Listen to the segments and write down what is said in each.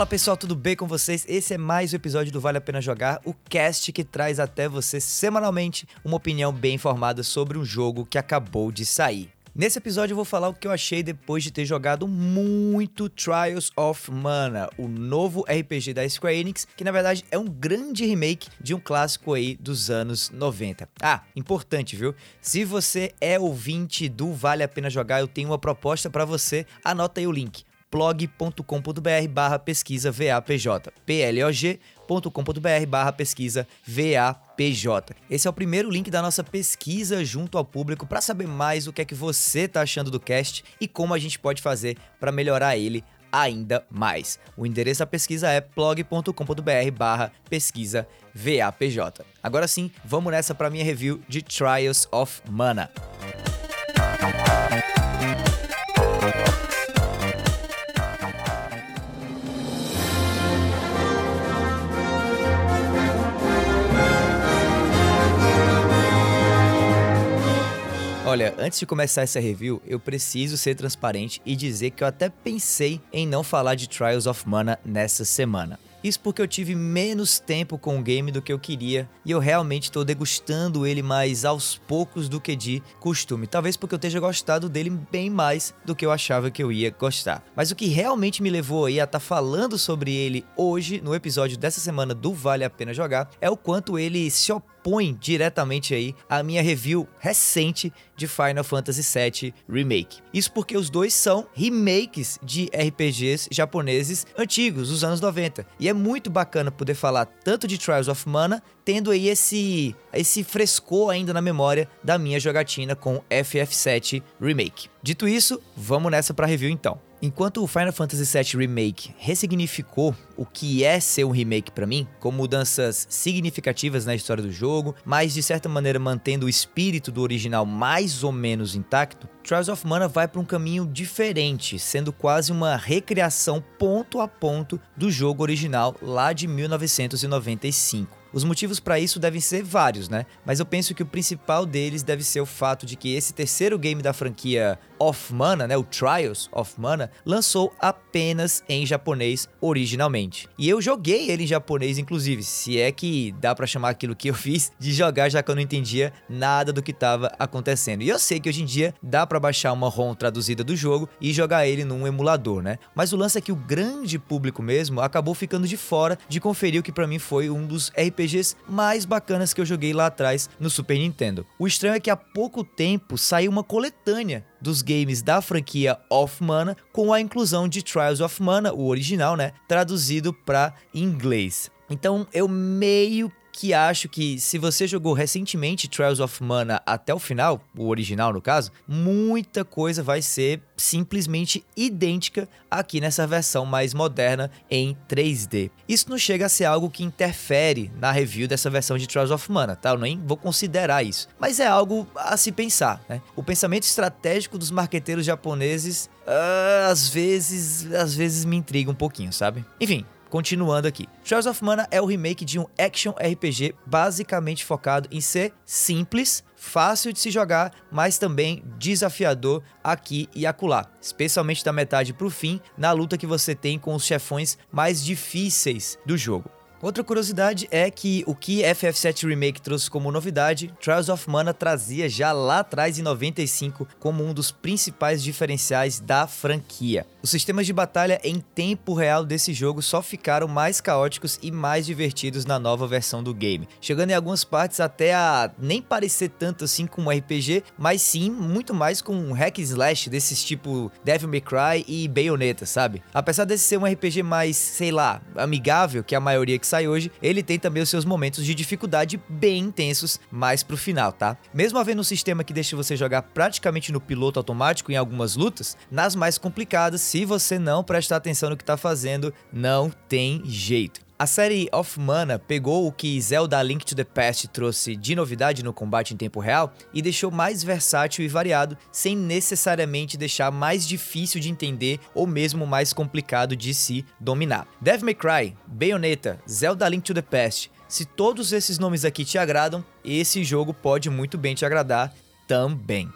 Fala pessoal, tudo bem com vocês? Esse é mais um episódio do Vale a Pena Jogar, o cast que traz até você semanalmente uma opinião bem informada sobre um jogo que acabou de sair. Nesse episódio eu vou falar o que eu achei depois de ter jogado muito Trials of Mana, o novo RPG da Square Enix, que na verdade é um grande remake de um clássico aí dos anos 90. Ah, importante, viu? Se você é ouvinte do Vale a Pena Jogar, eu tenho uma proposta para você. Anota aí o link blog.com.br barra pesquisa VAPJ. plog.com.br barra pesquisa VAPJ. Esse é o primeiro link da nossa pesquisa junto ao público para saber mais o que é que você está achando do cast e como a gente pode fazer para melhorar ele ainda mais. O endereço da pesquisa é blog.com.br barra pesquisa VAPJ. Agora sim, vamos nessa para minha review de Trials of Mana. Olha, antes de começar essa review, eu preciso ser transparente e dizer que eu até pensei em não falar de Trials of Mana nessa semana. Isso porque eu tive menos tempo com o game do que eu queria e eu realmente estou degustando ele mais aos poucos do que de costume. Talvez porque eu esteja gostado dele bem mais do que eu achava que eu ia gostar. Mas o que realmente me levou aí a estar tá falando sobre ele hoje, no episódio dessa semana do Vale a Pena Jogar, é o quanto ele se opõe põe diretamente aí a minha review recente de Final Fantasy VII Remake. Isso porque os dois são remakes de RPGs japoneses antigos, dos anos 90. E é muito bacana poder falar tanto de Trials of Mana, tendo aí esse, esse frescor ainda na memória da minha jogatina com FF7 Remake. Dito isso, vamos nessa para review então. Enquanto o Final Fantasy VII Remake ressignificou o que é ser um remake para mim, com mudanças significativas na história do jogo, mas de certa maneira mantendo o espírito do original mais ou menos intacto, Trials of Mana vai para um caminho diferente, sendo quase uma recriação ponto a ponto do jogo original lá de 1995. Os motivos para isso devem ser vários, né? Mas eu penso que o principal deles deve ser o fato de que esse terceiro game da franquia Of Mana, né, o Trials of Mana, lançou apenas em japonês originalmente. E eu joguei ele em japonês inclusive, se é que dá para chamar aquilo que eu fiz de jogar já que eu não entendia nada do que estava acontecendo. E eu sei que hoje em dia dá para baixar uma ROM traduzida do jogo e jogar ele num emulador, né? Mas o lance é que o grande público mesmo acabou ficando de fora de conferir o que para mim foi um dos RPGs RPGs mais bacanas que eu joguei lá atrás no Super Nintendo. O estranho é que há pouco tempo saiu uma coletânea dos games da franquia Of Mana com a inclusão de Trials of Mana, o original, né, traduzido para inglês. Então eu meio que acho que se você jogou recentemente Trials of Mana até o final, o original no caso, muita coisa vai ser simplesmente idêntica aqui nessa versão mais moderna em 3D. Isso não chega a ser algo que interfere na review dessa versão de Trials of Mana, tá? Eu nem vou considerar isso. Mas é algo a se pensar, né? O pensamento estratégico dos marqueteiros japoneses uh, às vezes, às vezes me intriga um pouquinho, sabe? Enfim, Continuando aqui. Trials of Mana é o remake de um action RPG basicamente focado em ser simples, fácil de se jogar, mas também desafiador aqui e acolá, especialmente da metade para o fim, na luta que você tem com os chefões mais difíceis do jogo. Outra curiosidade é que o que FF7 Remake trouxe como novidade, Trials of Mana trazia já lá atrás em 95 como um dos principais diferenciais da franquia. Os sistemas de batalha em tempo real desse jogo só ficaram mais caóticos e mais divertidos na nova versão do game, chegando em algumas partes até a nem parecer tanto assim com um RPG, mas sim muito mais com um hack slash desses tipo Devil May Cry e Bayonetta, sabe? Apesar desse ser um RPG mais, sei lá, amigável que a maioria que sai hoje, ele tem também os seus momentos de dificuldade bem intensos mais pro final, tá? Mesmo havendo um sistema que deixa você jogar praticamente no piloto automático em algumas lutas, nas mais complicadas, se você não prestar atenção no que tá fazendo, não tem jeito. A série Of Mana pegou o que Zelda Link to the Past trouxe de novidade no combate em tempo real e deixou mais versátil e variado, sem necessariamente deixar mais difícil de entender ou mesmo mais complicado de se dominar. Devil May Cry, Bayonetta, Zelda Link to the Past, se todos esses nomes aqui te agradam, esse jogo pode muito bem te agradar também.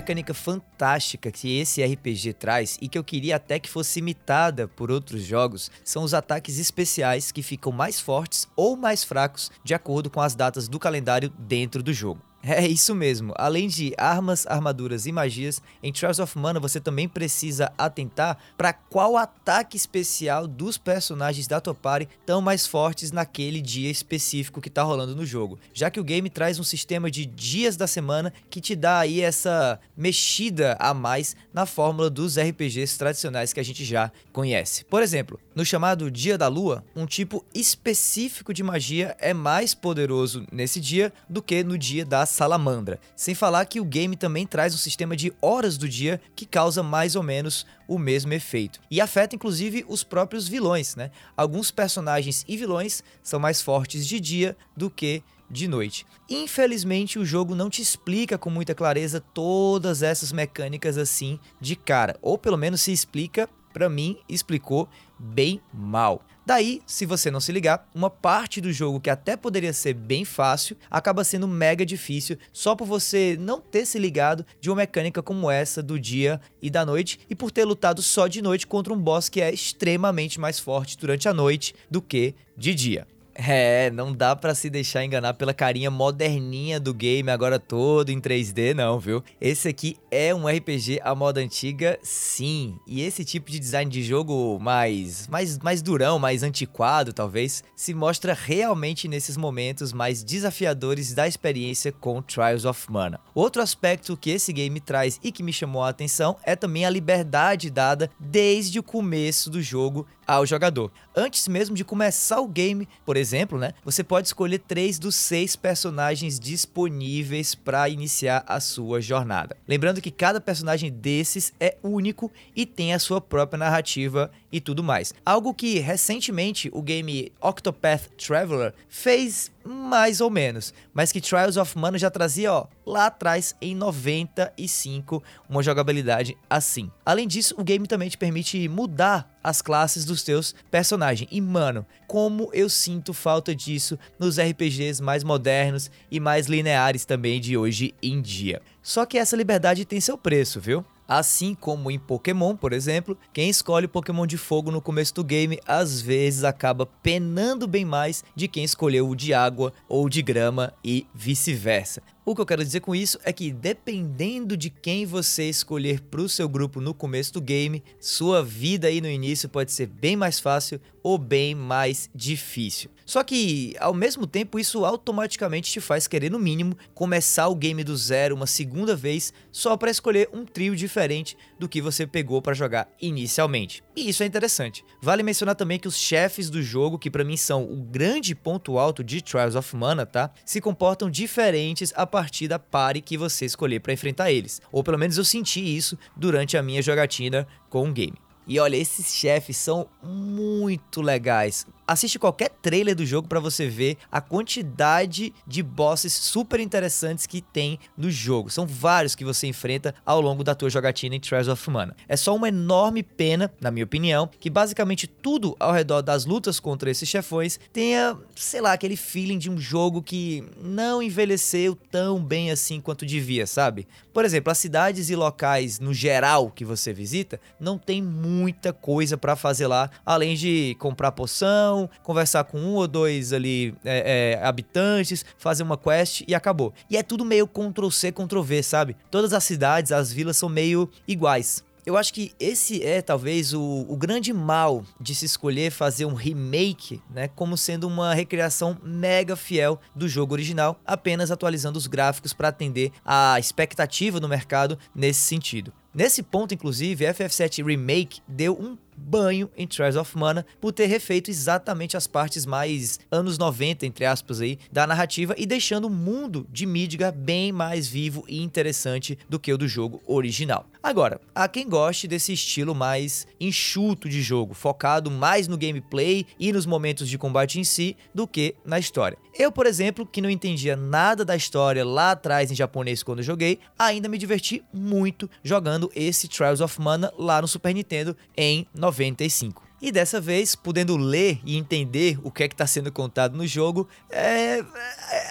Mecânica fantástica que esse RPG traz e que eu queria até que fosse imitada por outros jogos são os ataques especiais que ficam mais fortes ou mais fracos de acordo com as datas do calendário dentro do jogo. É isso mesmo. Além de armas, armaduras e magias, em Trials of Mana você também precisa atentar para qual ataque especial dos personagens da tua party estão mais fortes naquele dia específico que está rolando no jogo. Já que o game traz um sistema de dias da semana que te dá aí essa mexida a mais na fórmula dos RPGs tradicionais que a gente já conhece. Por exemplo, no chamado Dia da Lua, um tipo específico de magia é mais poderoso nesse dia do que no dia da salamandra. Sem falar que o game também traz um sistema de horas do dia que causa mais ou menos o mesmo efeito. E afeta inclusive os próprios vilões, né? Alguns personagens e vilões são mais fortes de dia do que de noite. Infelizmente, o jogo não te explica com muita clareza todas essas mecânicas assim de cara, ou pelo menos se explica, para mim, explicou bem mal. Daí, se você não se ligar, uma parte do jogo que até poderia ser bem fácil acaba sendo mega difícil só por você não ter se ligado de uma mecânica como essa do dia e da noite e por ter lutado só de noite contra um boss que é extremamente mais forte durante a noite do que de dia. É, não dá para se deixar enganar pela carinha moderninha do game agora todo em 3D, não, viu? Esse aqui é um RPG à moda antiga, sim. E esse tipo de design de jogo mais, mais, mais durão, mais antiquado, talvez, se mostra realmente nesses momentos mais desafiadores da experiência com Trials of Mana. Outro aspecto que esse game traz e que me chamou a atenção é também a liberdade dada desde o começo do jogo ao jogador. Antes mesmo de começar o game, por exemplo, né, você pode escolher três dos seis personagens disponíveis para iniciar a sua jornada. Lembrando que cada personagem desses é único e tem a sua própria narrativa e tudo mais. Algo que recentemente o game Octopath Traveler fez mais ou menos, mas que Trials of Mana já trazia, ó, lá atrás em 95, uma jogabilidade assim. Além disso, o game também te permite mudar as classes dos teus personagens. E mano, como eu sinto falta disso nos RPGs mais modernos e mais lineares também de hoje em dia. Só que essa liberdade tem seu preço, viu? Assim como em Pokémon, por exemplo, quem escolhe Pokémon de fogo no começo do game às vezes acaba penando bem mais de quem escolheu o de água ou de grama e vice-versa. O que eu quero dizer com isso é que dependendo de quem você escolher para o seu grupo no começo do game, sua vida aí no início pode ser bem mais fácil ou bem mais difícil. Só que ao mesmo tempo isso automaticamente te faz querer no mínimo começar o game do zero uma segunda vez só para escolher um trio diferente do que você pegou para jogar inicialmente. E isso é interessante. Vale mencionar também que os chefes do jogo, que para mim são o grande ponto alto de Trials of Mana, tá? Se comportam diferentes a da pare que você escolher para enfrentar eles. Ou pelo menos eu senti isso durante a minha jogatina com o game. E olha, esses chefes são muito legais assiste qualquer trailer do jogo para você ver a quantidade de bosses super interessantes que tem no jogo. São vários que você enfrenta ao longo da tua jogatina em Trials of Mana. É só uma enorme pena, na minha opinião, que basicamente tudo ao redor das lutas contra esses chefões tenha, sei lá, aquele feeling de um jogo que não envelheceu tão bem assim quanto devia, sabe? Por exemplo, as cidades e locais no geral que você visita não tem muita coisa para fazer lá, além de comprar poção conversar com um ou dois ali é, é, habitantes, fazer uma quest e acabou. E é tudo meio Ctrl-C, Ctrl-V, sabe? Todas as cidades, as vilas são meio iguais. Eu acho que esse é talvez o, o, grande mal de se escolher fazer um remake, né, como sendo uma recriação mega fiel do jogo original, apenas atualizando os gráficos para atender a expectativa no mercado nesse sentido. Nesse ponto, inclusive, FF7 Remake deu um banho em Trials of Mana por ter refeito exatamente as partes mais anos 90, entre aspas, aí, da narrativa e deixando o mundo de Midgar bem mais vivo e interessante do que o do jogo original. Agora, há quem goste desse estilo mais enxuto de jogo, focado mais no gameplay e nos momentos de combate em si do que na história. Eu, por exemplo, que não entendia nada da história lá atrás em japonês quando joguei, ainda me diverti muito jogando esse Trials of Mana lá no Super Nintendo em 95. E dessa vez, podendo ler e entender o que é que está sendo contado no jogo, é,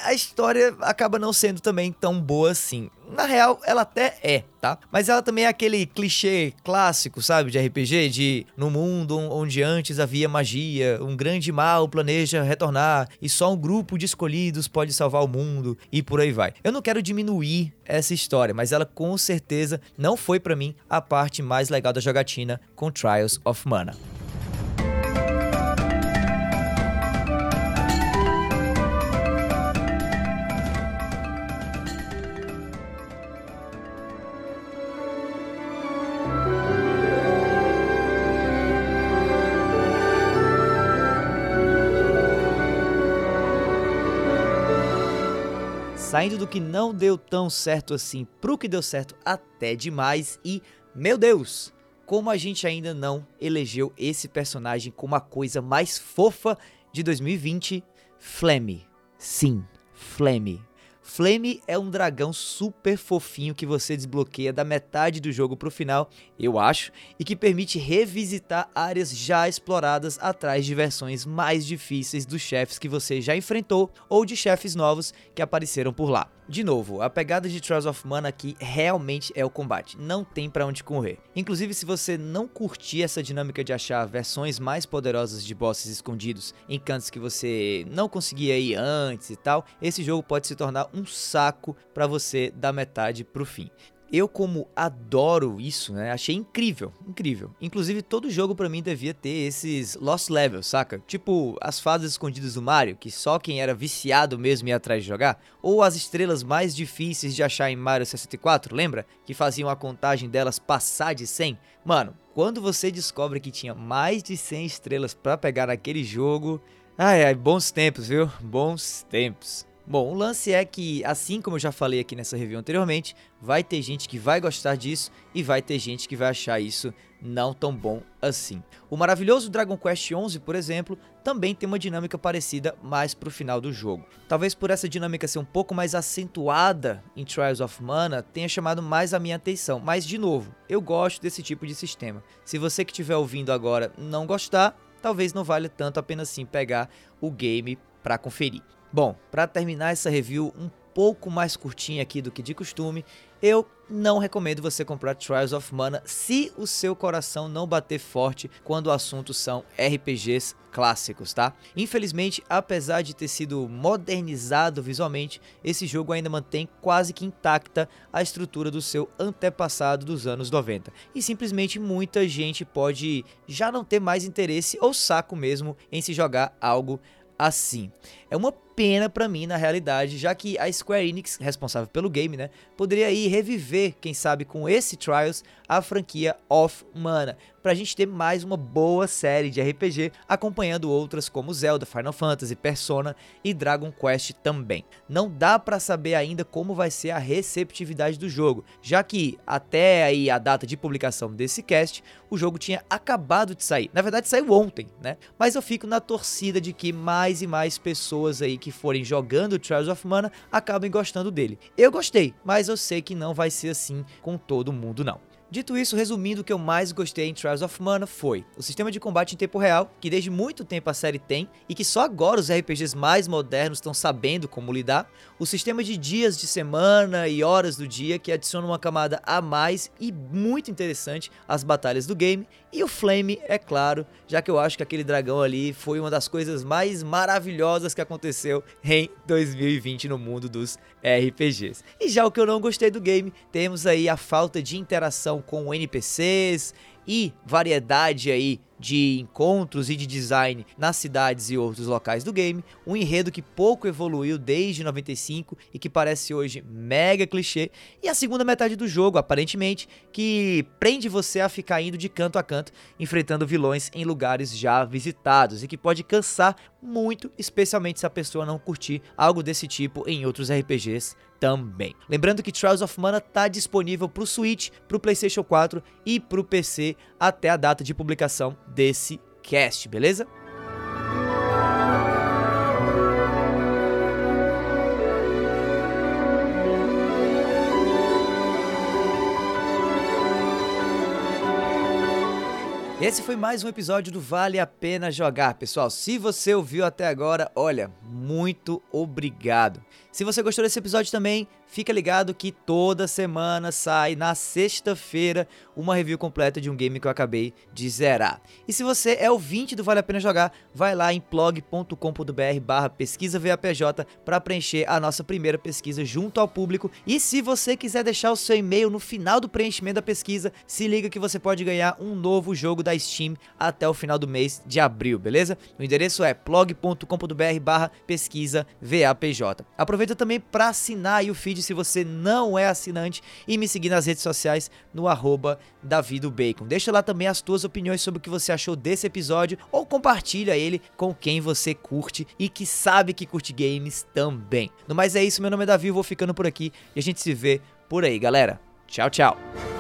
a história acaba não sendo também tão boa assim. Na real, ela até é, tá? Mas ela também é aquele clichê clássico, sabe, de RPG, de no mundo onde antes havia magia, um grande mal planeja retornar e só um grupo de escolhidos pode salvar o mundo e por aí vai. Eu não quero diminuir essa história, mas ela com certeza não foi para mim a parte mais legal da jogatina com Trials of Mana. Saindo do que não deu tão certo assim pro que deu certo até demais e, meu Deus, como a gente ainda não elegeu esse personagem como a coisa mais fofa de 2020, Flemme. Sim, Flemme. Flame é um dragão super fofinho que você desbloqueia da metade do jogo pro final, eu acho, e que permite revisitar áreas já exploradas atrás de versões mais difíceis dos chefes que você já enfrentou ou de chefes novos que apareceram por lá. De novo, a pegada de Trials of Mana aqui realmente é o combate, não tem para onde correr. Inclusive, se você não curtir essa dinâmica de achar versões mais poderosas de bosses escondidos em cantos que você não conseguia ir antes e tal, esse jogo pode se tornar um saco para você da metade pro fim. Eu, como adoro isso, né? Achei incrível, incrível. Inclusive, todo jogo para mim devia ter esses Lost Levels, saca? Tipo as fases escondidas do Mario, que só quem era viciado mesmo ia atrás de jogar. Ou as estrelas mais difíceis de achar em Mario 64, lembra? Que faziam a contagem delas passar de 100. Mano, quando você descobre que tinha mais de 100 estrelas para pegar naquele jogo. Ai, ai, bons tempos, viu? Bons tempos. Bom, o lance é que, assim como eu já falei aqui nessa review anteriormente, vai ter gente que vai gostar disso e vai ter gente que vai achar isso não tão bom assim. O maravilhoso Dragon Quest XI, por exemplo, também tem uma dinâmica parecida mais pro final do jogo. Talvez por essa dinâmica ser um pouco mais acentuada em Trials of Mana, tenha chamado mais a minha atenção. Mas, de novo, eu gosto desse tipo de sistema. Se você que estiver ouvindo agora não gostar, talvez não valha tanto a pena sim pegar o game para conferir. Bom, para terminar essa review um pouco mais curtinha aqui do que de costume, eu não recomendo você comprar Trials of Mana se o seu coração não bater forte quando o assunto são RPGs clássicos, tá? Infelizmente, apesar de ter sido modernizado visualmente, esse jogo ainda mantém quase que intacta a estrutura do seu antepassado dos anos 90. E simplesmente muita gente pode já não ter mais interesse ou saco mesmo em se jogar algo assim. É uma pena para mim na realidade, já que a Square Enix, responsável pelo game, né, poderia aí reviver, quem sabe com esse Trials, a franquia Of Mana, pra gente ter mais uma boa série de RPG, acompanhando outras como Zelda, Final Fantasy, Persona e Dragon Quest também. Não dá para saber ainda como vai ser a receptividade do jogo, já que até aí a data de publicação desse cast, o jogo tinha acabado de sair. Na verdade saiu ontem, né? Mas eu fico na torcida de que mais e mais pessoas aí que que forem jogando Trials of Mana acabem gostando dele. Eu gostei, mas eu sei que não vai ser assim com todo mundo não. Dito isso, resumindo, o que eu mais gostei em Trials of Mana foi o sistema de combate em tempo real, que desde muito tempo a série tem e que só agora os RPGs mais modernos estão sabendo como lidar, o sistema de dias de semana e horas do dia, que adiciona uma camada a mais e muito interessante às batalhas do game, e o Flame, é claro, já que eu acho que aquele dragão ali foi uma das coisas mais maravilhosas que aconteceu em 2020 no mundo dos RPGs. E já o que eu não gostei do game, temos aí a falta de interação com NPCs e variedade aí de encontros e de design nas cidades e outros locais do game, um enredo que pouco evoluiu desde 95 e que parece hoje mega clichê, e a segunda metade do jogo, aparentemente, que prende você a ficar indo de canto a canto, enfrentando vilões em lugares já visitados e que pode cansar muito, especialmente se a pessoa não curtir algo desse tipo em outros RPGs também. Lembrando que Trials of Mana está disponível para o Switch, para o PlayStation 4 e para o PC até a data de publicação desse cast, beleza? Esse foi mais um episódio do Vale a Pena Jogar, pessoal. Se você ouviu até agora, olha, muito obrigado. Se você gostou desse episódio também, fica ligado que toda semana sai na sexta-feira uma review completa de um game que eu acabei de zerar. E se você é ouvinte do Vale a Pena Jogar, vai lá em plog.com.br barra pesquisa VAPJ para preencher a nossa primeira pesquisa junto ao público. E se você quiser deixar o seu e-mail no final do preenchimento da pesquisa, se liga que você pode ganhar um novo jogo da Steam até o final do mês de abril, beleza? O endereço é plog.com.br barra pesquisa VAPJ. Aproveita também para assinar o feed se você não é assinante e me seguir nas redes sociais no arroba Bacon. Deixa lá também as tuas opiniões sobre o que você achou desse episódio ou compartilha ele com quem você curte e que sabe que curte games também. No mais é isso, meu nome é Davi, eu vou ficando por aqui e a gente se vê por aí, galera. Tchau, tchau.